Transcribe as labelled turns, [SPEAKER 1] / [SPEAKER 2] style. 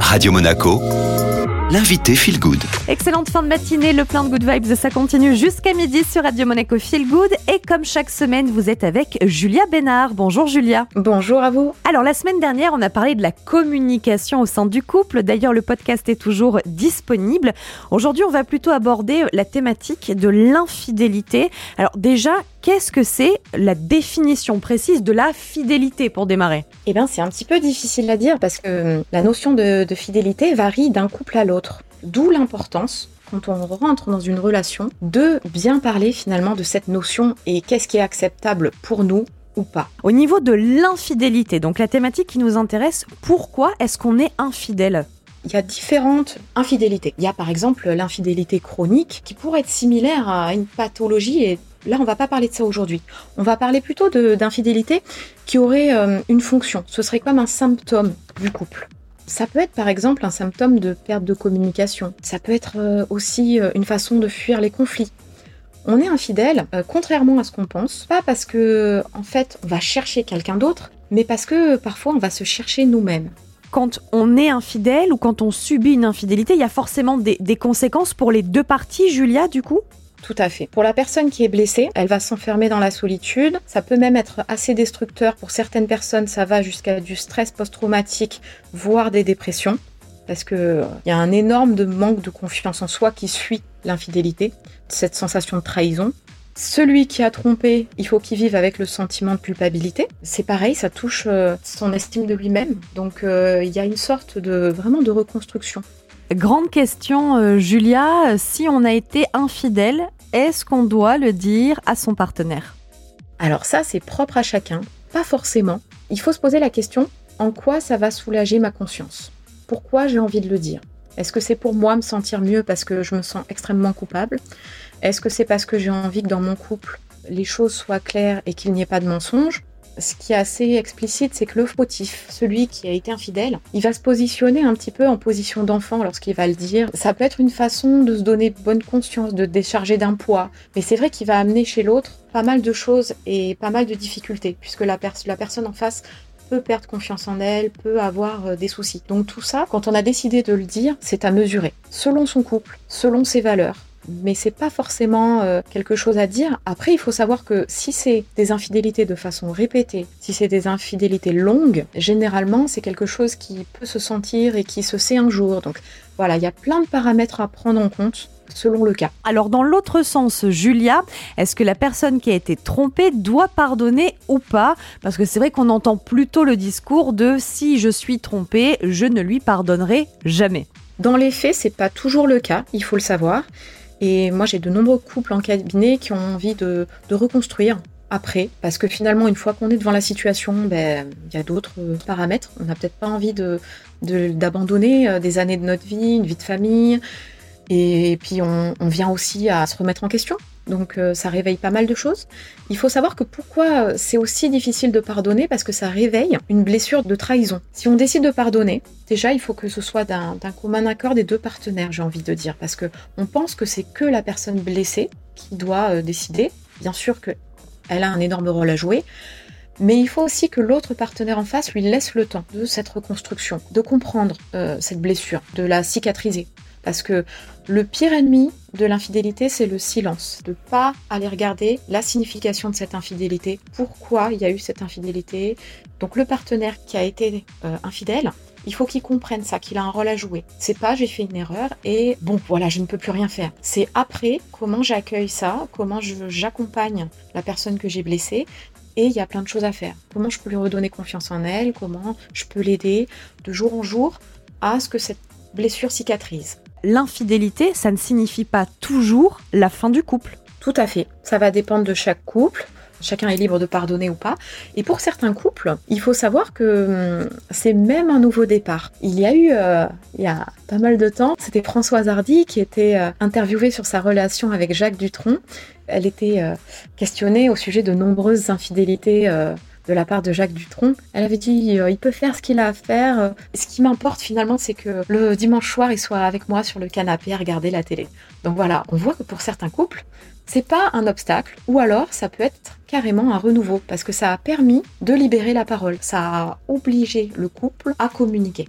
[SPEAKER 1] Radio Monaco, l'invité Feel Good.
[SPEAKER 2] Excellente fin de matinée, le plein de good vibes, ça continue jusqu'à midi sur Radio Monaco Feel Good. Et comme chaque semaine, vous êtes avec Julia Bénard. Bonjour Julia.
[SPEAKER 3] Bonjour à vous.
[SPEAKER 2] Alors la semaine dernière, on a parlé de la communication au sein du couple. D'ailleurs, le podcast est toujours disponible. Aujourd'hui, on va plutôt aborder la thématique de l'infidélité. Alors déjà, qu'est-ce que c'est la définition précise de la fidélité pour démarrer?
[SPEAKER 3] Eh bien, c'est un petit peu difficile à dire parce que hum, la notion de, de fidélité varie d'un couple à l'autre. D'où l'importance, quand on rentre dans une relation, de bien parler finalement de cette notion et qu'est-ce qui est acceptable pour nous ou pas.
[SPEAKER 2] Au niveau de l'infidélité, donc la thématique qui nous intéresse, pourquoi est-ce qu'on est infidèle?
[SPEAKER 3] Il y a différentes infidélités. Il y a par exemple l'infidélité chronique qui pourrait être similaire à une pathologie et là on va pas parler de ça aujourd'hui. On va parler plutôt d'infidélité qui aurait euh, une fonction. Ce serait comme un symptôme du couple. Ça peut être par exemple un symptôme de perte de communication. Ça peut être euh, aussi euh, une façon de fuir les conflits. On est infidèle, contrairement à ce qu'on pense, pas parce que en fait on va chercher quelqu'un d'autre, mais parce que parfois on va se chercher nous-mêmes.
[SPEAKER 2] Quand on est infidèle ou quand on subit une infidélité, il y a forcément des, des conséquences pour les deux parties, Julia, du coup?
[SPEAKER 3] Tout à fait. Pour la personne qui est blessée, elle va s'enfermer dans la solitude. Ça peut même être assez destructeur. Pour certaines personnes, ça va jusqu'à du stress post-traumatique, voire des dépressions. Parce que il y a un énorme manque de confiance en soi qui suit l'infidélité, cette sensation de trahison. Celui qui a trompé, il faut qu'il vive avec le sentiment de culpabilité. C'est pareil, ça touche euh, son estime de lui-même. Donc euh, il y a une sorte de vraiment de reconstruction.
[SPEAKER 2] Grande question, euh, Julia, si on a été infidèle, est-ce qu'on doit le dire à son partenaire?
[SPEAKER 3] Alors ça, c'est propre à chacun, pas forcément. Il faut se poser la question, en quoi ça va soulager ma conscience? Pourquoi j'ai envie de le dire? Est-ce que c'est pour moi me sentir mieux parce que je me sens extrêmement coupable? Est-ce que c'est parce que j'ai envie que dans mon couple, les choses soient claires et qu'il n'y ait pas de mensonges? Ce qui est assez explicite, c'est que le fautif, celui qui a été infidèle, il va se positionner un petit peu en position d'enfant lorsqu'il va le dire. Ça peut être une façon de se donner bonne conscience, de décharger d'un poids, mais c'est vrai qu'il va amener chez l'autre pas mal de choses et pas mal de difficultés, puisque la, la personne en face peut perdre confiance en elle, peut avoir euh, des soucis. Donc tout ça, quand on a décidé de le dire, c'est à mesurer, selon son couple, selon ses valeurs. Mais c'est pas forcément euh, quelque chose à dire. Après, il faut savoir que si c'est des infidélités de façon répétée, si c'est des infidélités longues, généralement c'est quelque chose qui peut se sentir et qui se sait un jour. Donc voilà, il y a plein de paramètres à prendre en compte selon le cas.
[SPEAKER 2] Alors dans l'autre sens, Julia, est-ce que la personne qui a été trompée doit pardonner ou pas? Parce que c'est vrai qu'on entend plutôt le discours de si je suis trompée, je ne lui pardonnerai jamais.
[SPEAKER 3] Dans les faits, c'est pas toujours le cas, il faut le savoir. Et moi, j'ai de nombreux couples en cabinet qui ont envie de, de reconstruire après, parce que finalement, une fois qu'on est devant la situation, ben, il y a d'autres euh, paramètres. On n'a peut-être pas envie de de- d'abandonner euh, des années de notre vie, une vie de famille, et puis on vient aussi à se remettre en question. Donc euh, ça réveille pas mal de choses. Il faut savoir que pourquoi euh, c'est aussi difficile de pardonner, parce que ça réveille une blessure de trahison. Si on décide de pardonner, déjà il faut que ce soit d'un commun accord des deux partenaires, j'ai envie de dire, parce que on pense que c'est que la personne blessée qui doit euh, décider. Bien sûr que elle a un énorme rôle à jouer, mais il faut aussi que l'autre partenaire en face lui laisse le temps de cette reconstruction, de comprendre cette blessure, de la cicatriser. Parce que le pire ennemi de l'infidélité, c'est le silence. De pas aller regarder la signification de cette infidélité, pourquoi il y a eu cette infidélité. Donc le partenaire qui a été euh, infidèle, il faut qu'il comprenne ça, qu'il a un rôle à jouer. C'est pas j'ai fait une erreur et bon voilà, je ne peux plus rien faire. C'est après comment j'accueille ça, comment j'accompagne la personne que j'ai blessée et il y a plein de choses à faire. Comment je peux lui redonner confiance en elle, comment je peux l'aider de jour en jour à ce que cette blessure cicatrise.
[SPEAKER 2] L'infidélité, ça ne signifie pas toujours la fin du couple.
[SPEAKER 3] Tout à fait. Ça va dépendre de chaque couple. Chacun est libre de pardonner ou pas. Et pour certains couples, il faut savoir que hum, c'est même un nouveau départ. Il y a eu, euh, il y a pas mal de temps, c'était Françoise Hardy qui était euh, interviewée sur sa relation avec Jacques Dutronc. Elle était euh, questionnée au sujet de nombreuses infidélités de la part de Jacques Dutronc. Elle avait dit euh, il peut faire ce qu'il a à faire. Ce qui m'importe finalement, c'est que le dimanche soir, il soit avec moi sur le canapé à regarder la télé. Donc voilà, on voit que pour certains couples, c'est pas un obstacle, ou alors ça peut être carrément un renouveau, parce que ça a permis de libérer la parole. Ça a obligé le couple à communiquer.